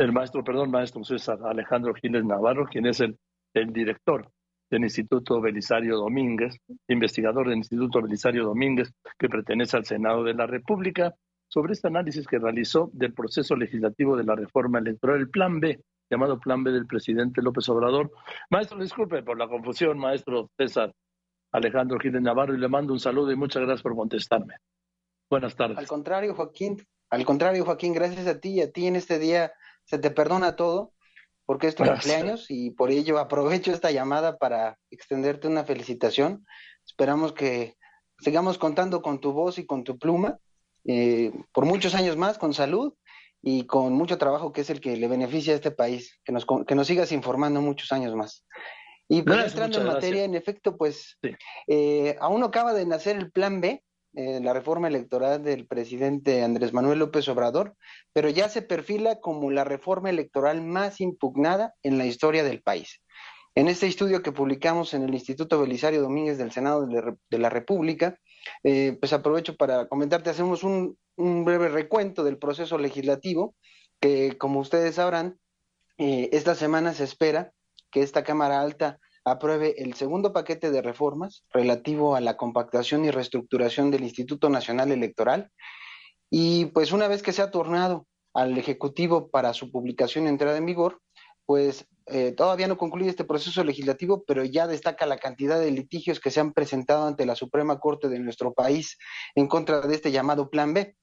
el maestro, perdón, maestro César Alejandro Giles Navarro, quien es el, director del Instituto Belisario Domínguez, investigador del Instituto Belisario Domínguez, que pertenece al Senado de la República, sobre este análisis que realizó del proceso legislativo de la reforma electoral, el Plan B, llamado Plan B del presidente López Obrador. Maestro, disculpe por la confusión, maestro César Alejandro Giles Navarro, y le mando un saludo y muchas gracias por contestarme. Buenas tardes. Al contrario, Joaquín, al contrario, Joaquín, gracias a ti y a ti en este día se te perdona todo porque es tu cumpleaños y por ello aprovecho esta llamada para extenderte una felicitación. Esperamos que sigamos contando con tu voz y con tu pluma eh, por muchos años más, con salud y con mucho trabajo que es el que le beneficia a este país, que nos, que nos sigas informando muchos años más. Y pues entrando en materia, en efecto, pues eh, aún no acaba de nacer el plan B, eh, la reforma electoral del presidente Andrés Manuel López Obrador, pero ya se perfila como la reforma electoral más impugnada en la historia del país. En este estudio que publicamos en el Instituto Belisario Domínguez del Senado de la República, eh, pues aprovecho para comentarte, hacemos un, breve recuento del proceso legislativo, que como ustedes sabrán, eh, esta semana se espera que esta Cámara Alta apruebe el segundo paquete de reformas relativo a la compactación y reestructuración del Instituto Nacional Electoral. Y pues una vez que se ha tornado al Ejecutivo para su publicación y entrada en vigor, pues eh, todavía no concluye este proceso legislativo, pero ya destaca la cantidad de litigios que se han presentado ante la Suprema Corte de nuestro país en contra de este llamado Plan B.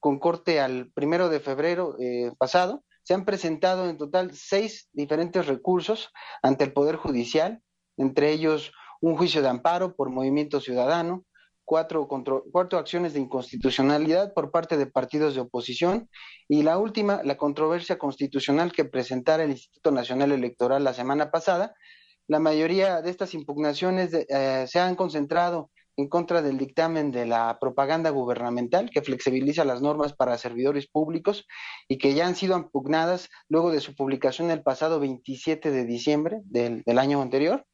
Con corte al primero de febrero eh, pasado, se han presentado en total seis diferentes recursos ante el Poder Judicial, entre ellos un juicio de amparo por movimiento ciudadano, cuatro, cuatro acciones de inconstitucionalidad por parte de partidos de oposición y la última, la controversia constitucional que presentara el Instituto Nacional Electoral la semana pasada. La mayoría de estas impugnaciones eh, se han concentrado en contra del dictamen de la propaganda gubernamental que flexibiliza las normas para servidores públicos y que ya han sido impugnadas luego de su publicación el pasado 27 de diciembre del, del año anterior.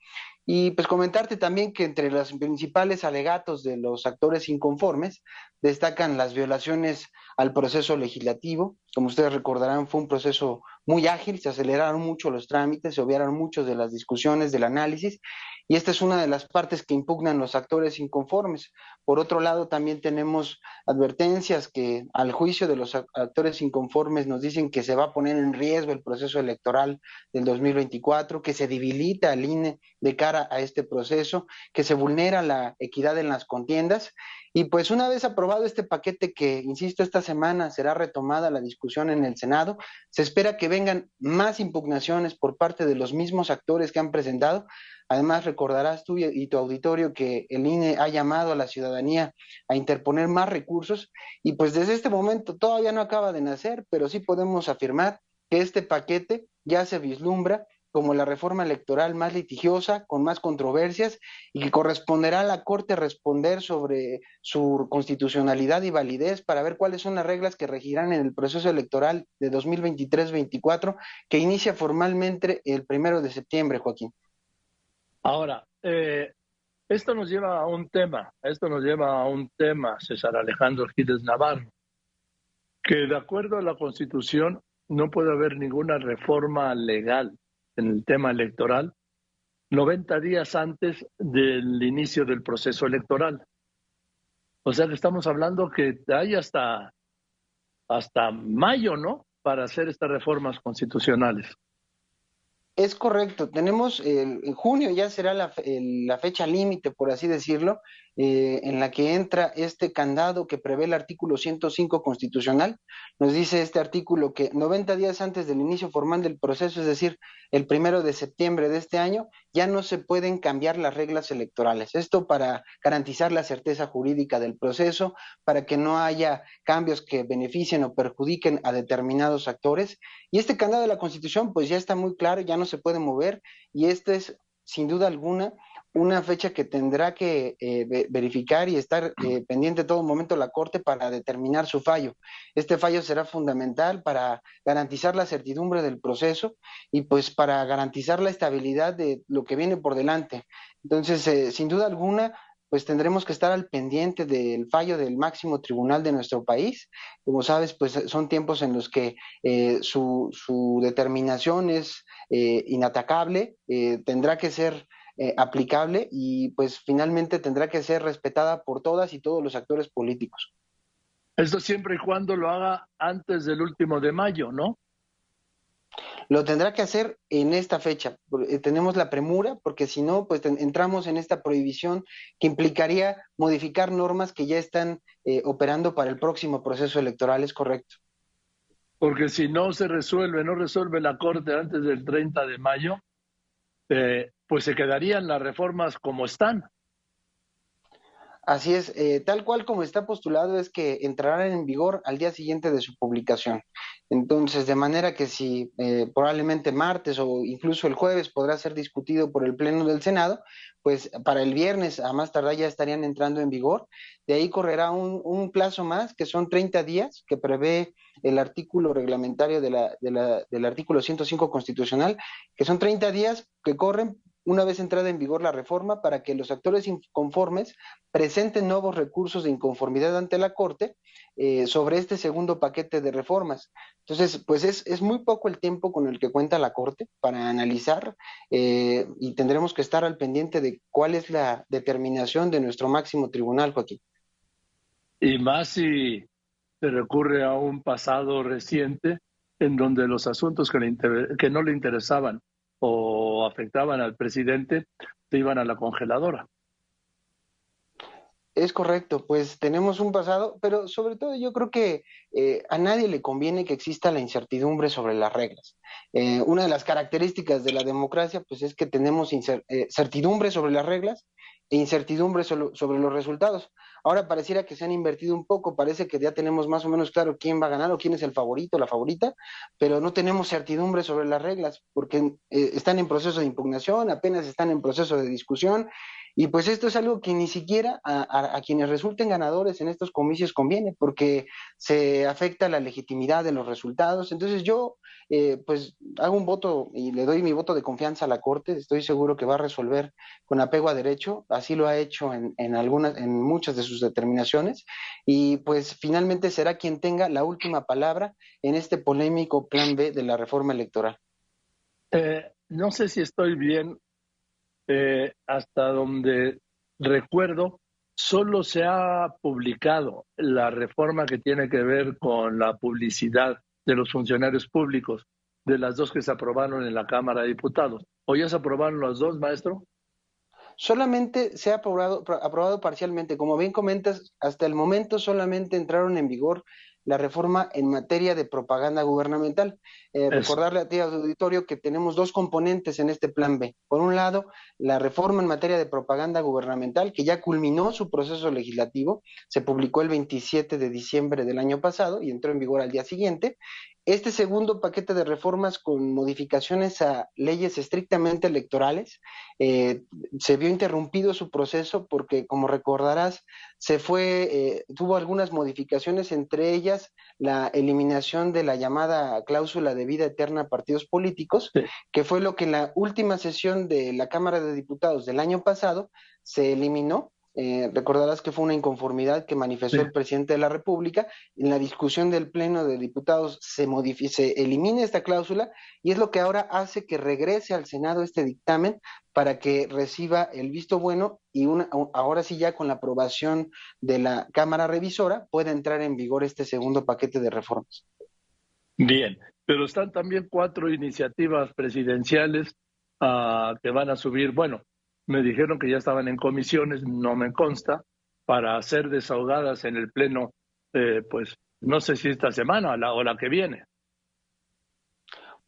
Y pues comentarte también que entre los principales alegatos de los actores inconformes destacan las violaciones al proceso legislativo. Como ustedes recordarán, fue un proceso muy ágil, se aceleraron mucho los trámites, se obviaron muchos de las discusiones, del análisis, y esta es una de las partes que impugnan los actores inconformes. Por otro lado, también tenemos advertencias que al juicio de los actores inconformes nos dicen que se va a poner en riesgo el proceso electoral del 2024, que se debilita el INE de cara a este proceso, que se vulnera la equidad en las contiendas y pues una vez aprobado este paquete que, insisto, esta semana será retomada la discusión en el Senado, se espera que vengan más impugnaciones por parte de los mismos actores que han presentado. Además, recordarás tú y tu auditorio que el INE ha llamado a la ciudadanía a interponer más recursos y pues desde este momento todavía no acaba de nacer, pero sí podemos afirmar que este paquete ya se vislumbra como la reforma electoral más litigiosa, con más controversias, y que corresponderá a la Corte responder sobre su constitucionalidad y validez para ver cuáles son las reglas que regirán en el proceso electoral de 2023-24, que inicia formalmente el primero de septiembre, Joaquín. Ahora, eh, esto nos lleva a un tema, esto nos lleva a un tema, César Alejandro Giles Navarro, que de acuerdo a la Constitución no puede haber ninguna reforma legal en el tema electoral 90 días antes del inicio del proceso electoral. O sea que estamos hablando que hay hasta, hasta mayo, ¿no? Para hacer estas reformas constitucionales. Es correcto, tenemos en junio ya será la, la fecha límite, por así decirlo, eh, en la que entra este candado que prevé el artículo 105 constitucional. Nos dice este artículo que 90 días antes del inicio formal del proceso, es decir, el primero de septiembre de este año, ya no se pueden cambiar las reglas electorales. Esto para garantizar la certeza jurídica del proceso, para que no haya cambios que beneficien o perjudiquen a determinados actores. Y este candado de la Constitución, pues ya está muy claro, ya no se puede mover y este es, sin duda alguna, una fecha que tendrá que eh, verificar y estar eh, pendiente todo momento la Corte para determinar su fallo. Este fallo será fundamental para garantizar la certidumbre del proceso y pues para garantizar la estabilidad de lo que viene por delante. Entonces, eh, sin duda alguna, pues tendremos que estar al pendiente del fallo del máximo tribunal de nuestro país. Como sabes, pues son tiempos en los que eh, su, su, determinación es eh, inatacable, eh, tendrá que ser aplicable y pues finalmente tendrá que ser respetada por todas y todos los actores políticos. Esto siempre y cuando lo haga antes del último de mayo, ¿no? Lo tendrá que hacer en esta fecha. Eh, tenemos la premura porque si no, pues entramos en esta prohibición que implicaría modificar normas que ya están eh, operando para el próximo proceso electoral. ¿Es correcto? Porque si no se resuelve, no resuelve la Corte antes del 30 de mayo, eh, pues se quedarían las reformas como están. Así es, eh, tal cual como está postulado es que entrarán en vigor al día siguiente de su publicación. Entonces, de manera que si eh, probablemente martes o incluso el jueves podrá ser discutido por el Pleno del Senado, pues para el viernes a más tardar ya estarían entrando en vigor. De ahí correrá un, un plazo más, que son 30 días, que prevé el artículo reglamentario de la, de la, del artículo 105 constitucional, que son 30 días que corren una vez entrada en vigor la reforma, para que los actores inconformes presenten nuevos recursos de inconformidad ante la Corte eh, sobre este segundo paquete de reformas. Entonces, pues es, es, muy poco el tiempo con el que cuenta la Corte para analizar eh, y tendremos que estar al pendiente de cuál es la determinación de nuestro máximo tribunal, Joaquín. Y más si se recurre a un pasado reciente en donde los asuntos que, le que no le interesaban afectaban al presidente, se iban a la congeladora. Es correcto, pues tenemos un pasado, pero sobre todo yo creo que eh, a nadie le conviene que exista la incertidumbre sobre las reglas. Eh, una de las características de la democracia, pues es que tenemos eh, certidumbre sobre las reglas e incertidumbre sobre los resultados. Ahora pareciera que se han invertido un poco, parece que ya tenemos más o menos claro quién va a ganar o quién es el favorito, la favorita, pero no tenemos certidumbre sobre las reglas porque están en proceso de impugnación, apenas están en proceso de discusión y pues esto es algo que ni siquiera a, quienes resulten ganadores en estos comicios conviene, porque se afecta la legitimidad de los resultados. Entonces yo, eh, pues, hago un voto y le doy mi voto de confianza a la Corte. Estoy seguro que va a resolver con apego a derecho. Así lo ha hecho en, en algunas, en muchas de sus determinaciones. Y pues finalmente será quien tenga la última palabra en este polémico plan B de la reforma electoral. Eh, no sé si estoy bien eh, hasta donde recuerdo, solo se ha publicado la reforma que tiene que ver con la publicidad de los funcionarios públicos, de las dos que se aprobaron en la Cámara de Diputados. ¿O ya se aprobaron las dos, maestro? Solamente se ha aprobado, aprobado parcialmente. Como bien comentas, hasta el momento solamente entraron en vigor la reforma en materia de propaganda gubernamental. Eh, recordarle a ti, auditorio, que tenemos dos componentes en este plan B. Por un lado, la reforma en materia de propaganda gubernamental, que ya culminó su proceso legislativo, se publicó el 27 de diciembre del año pasado y entró en vigor al día siguiente. Este segundo paquete de reformas con modificaciones a leyes estrictamente electorales eh, se vio interrumpido su proceso porque, como recordarás, se fue, eh, tuvo algunas modificaciones, entre ellas la eliminación de la llamada cláusula de vida eterna a partidos políticos, que fue lo que en la última sesión de la Cámara de Diputados del año pasado se eliminó eh, recordarás que fue una inconformidad que manifestó el presidente de la República. En la discusión del Pleno de Diputados se, se elimina esta cláusula y es lo que ahora hace que regrese al Senado este dictamen para que reciba el visto bueno y una, ahora sí ya con la aprobación de la Cámara Revisora pueda entrar en vigor este segundo paquete de reformas. Bien, pero están también cuatro iniciativas presidenciales uh, que van a subir, bueno, me dijeron que ya estaban en comisiones, no me consta, para ser desahogadas en el Pleno, eh, pues no sé si esta semana o la, que viene.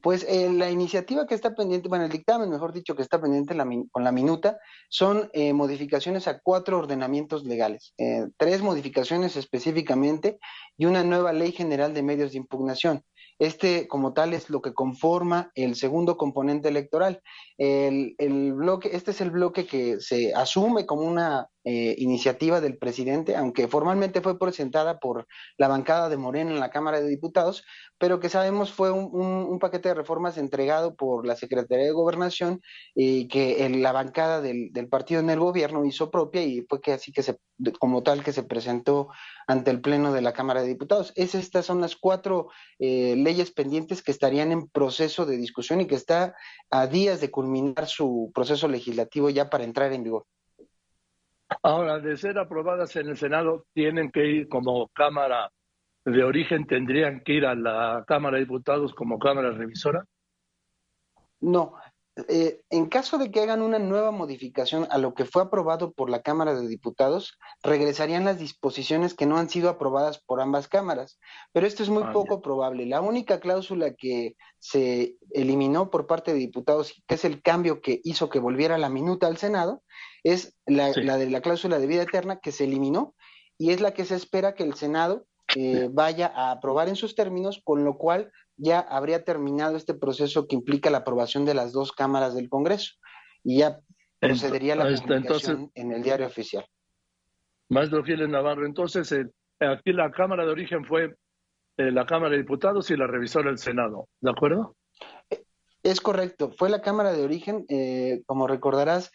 Pues eh, la iniciativa que está pendiente, bueno, el dictamen, mejor dicho, que está pendiente con la minuta, son eh, modificaciones a cuatro ordenamientos legales, tres modificaciones específicamente y una nueva ley general de medios de impugnación. Este, como tal, es lo que conforma el segundo componente electoral. El, bloque, este es el bloque que se asume como una eh, iniciativa del presidente, aunque formalmente fue presentada por la bancada de Morena en la Cámara de Diputados, pero que sabemos fue un, paquete de reformas entregado por la Secretaría de Gobernación y que la bancada del, partido en el gobierno hizo propia y fue que así que se, como tal que se presentó ante el Pleno de la Cámara de Diputados. Es, estas son las cuatro eh, leyes pendientes que estarían en proceso de discusión y que está a días de culminar su proceso legislativo ya para entrar en vigor. Ahora, de ser aprobadas en el Senado, tienen que ir como Cámara de origen, tendrían que ir a la Cámara de Diputados como Cámara revisora. No, eh, en caso de que hagan una nueva modificación a lo que fue aprobado por la Cámara de Diputados, regresarían las disposiciones que no han sido aprobadas por ambas cámaras. Pero esto es muy ah, poco probable. La única cláusula que se eliminó por parte de diputados, que es el cambio que hizo que volviera la minuta al Senado, es la, de la cláusula de vida eterna que se eliminó y es la que se espera que el Senado eh, vaya a aprobar en sus términos, con lo cual ya habría terminado este proceso que implica la aprobación de las dos cámaras del Congreso y ya procedería la publicación en el diario oficial. Maestro Giles Navarro, entonces eh, aquí la Cámara de origen fue eh, la Cámara de Diputados y la revisora del Senado, ¿de acuerdo? Es correcto, fue la Cámara de origen, como recordarás,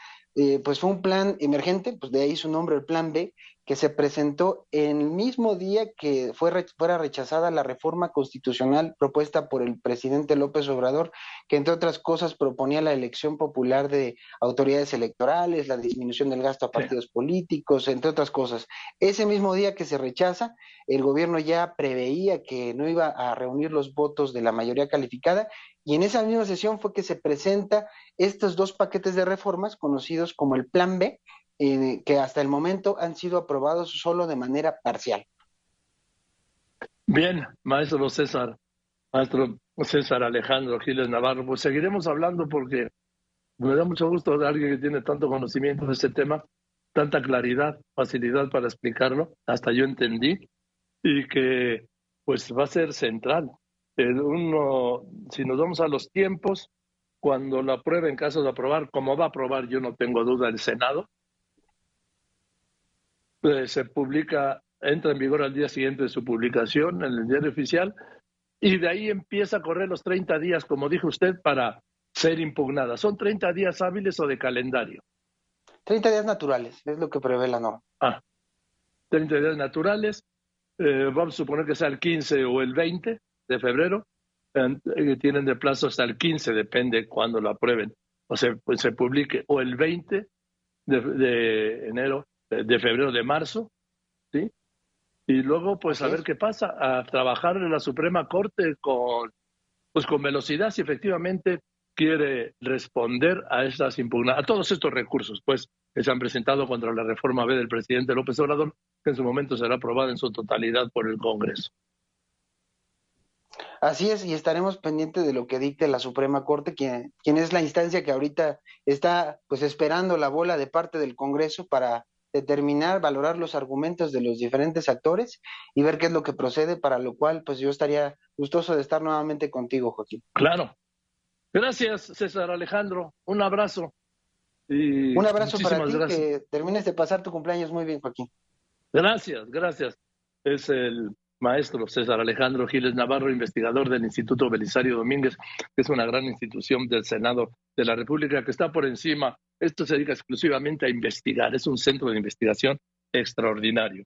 pues fue un plan emergente, pues de ahí su nombre, el Plan B, que se presentó en el mismo día que fue, fuera rechazada la reforma constitucional propuesta por el presidente López Obrador, que entre otras cosas proponía la elección popular de autoridades electorales, la disminución del gasto a partidos políticos, entre otras cosas. Ese mismo día que se rechaza, el gobierno ya preveía que no iba a reunir los votos de la mayoría calificada y en esa misma sesión fue que se presenta estos dos paquetes de reformas conocidos como el Plan B, eh, que hasta el momento han sido aprobados solo de manera parcial. Bien, maestro César, maestro César Alejandro Giles Navarro, pues seguiremos hablando porque me da mucho gusto de alguien que tiene tanto conocimiento de este tema, tanta claridad, facilidad para explicarlo, hasta yo entendí, y que pues va a ser central. uno, si nos vamos a los tiempos, cuando lo apruebe en caso de aprobar, como va a aprobar, yo no tengo duda, el Senado, eh, se publica, entra en vigor al día siguiente de su publicación en el diario oficial y de ahí empieza a correr los 30 días, como dijo usted, para ser impugnada. ¿Son 30 días hábiles o de calendario? 30 días naturales, es lo que prevé la norma. Ah, 30 días naturales. Eh, vamos a suponer que sea el 15 o el 20 de febrero. Eh, tienen de plazo hasta el 15, depende cuando lo aprueben. O sea, pues se publique o el 20 de enero de febrero, de marzo, ¿sí? Y luego, pues, a ver qué pasa, a trabajar en la Suprema Corte con, pues, con velocidad, si efectivamente quiere responder a estas impugnaciones, a todos estos recursos, pues, que se han presentado contra la reforma B del presidente López Obrador, que en su momento será aprobada en su totalidad por el Congreso. Así es, y estaremos pendientes de lo que dicte la Suprema Corte, quien, quien es la instancia que ahorita está pues esperando la bola de parte del Congreso para determinar, valorar los argumentos de los diferentes actores y ver qué es lo que procede, para lo cual pues yo estaría gustoso de estar nuevamente contigo, Joaquín. Claro. Gracias, César Alejandro. Un abrazo. Y Un abrazo para ti, que termines de pasar tu cumpleaños muy bien, Joaquín. Gracias, gracias. Es el maestro César Alejandro Giles Navarro, investigador del Instituto Belisario Domínguez, que es una gran institución del Senado de la República que está por encima. Esto se dedica exclusivamente a investigar, es un centro de investigación extraordinario.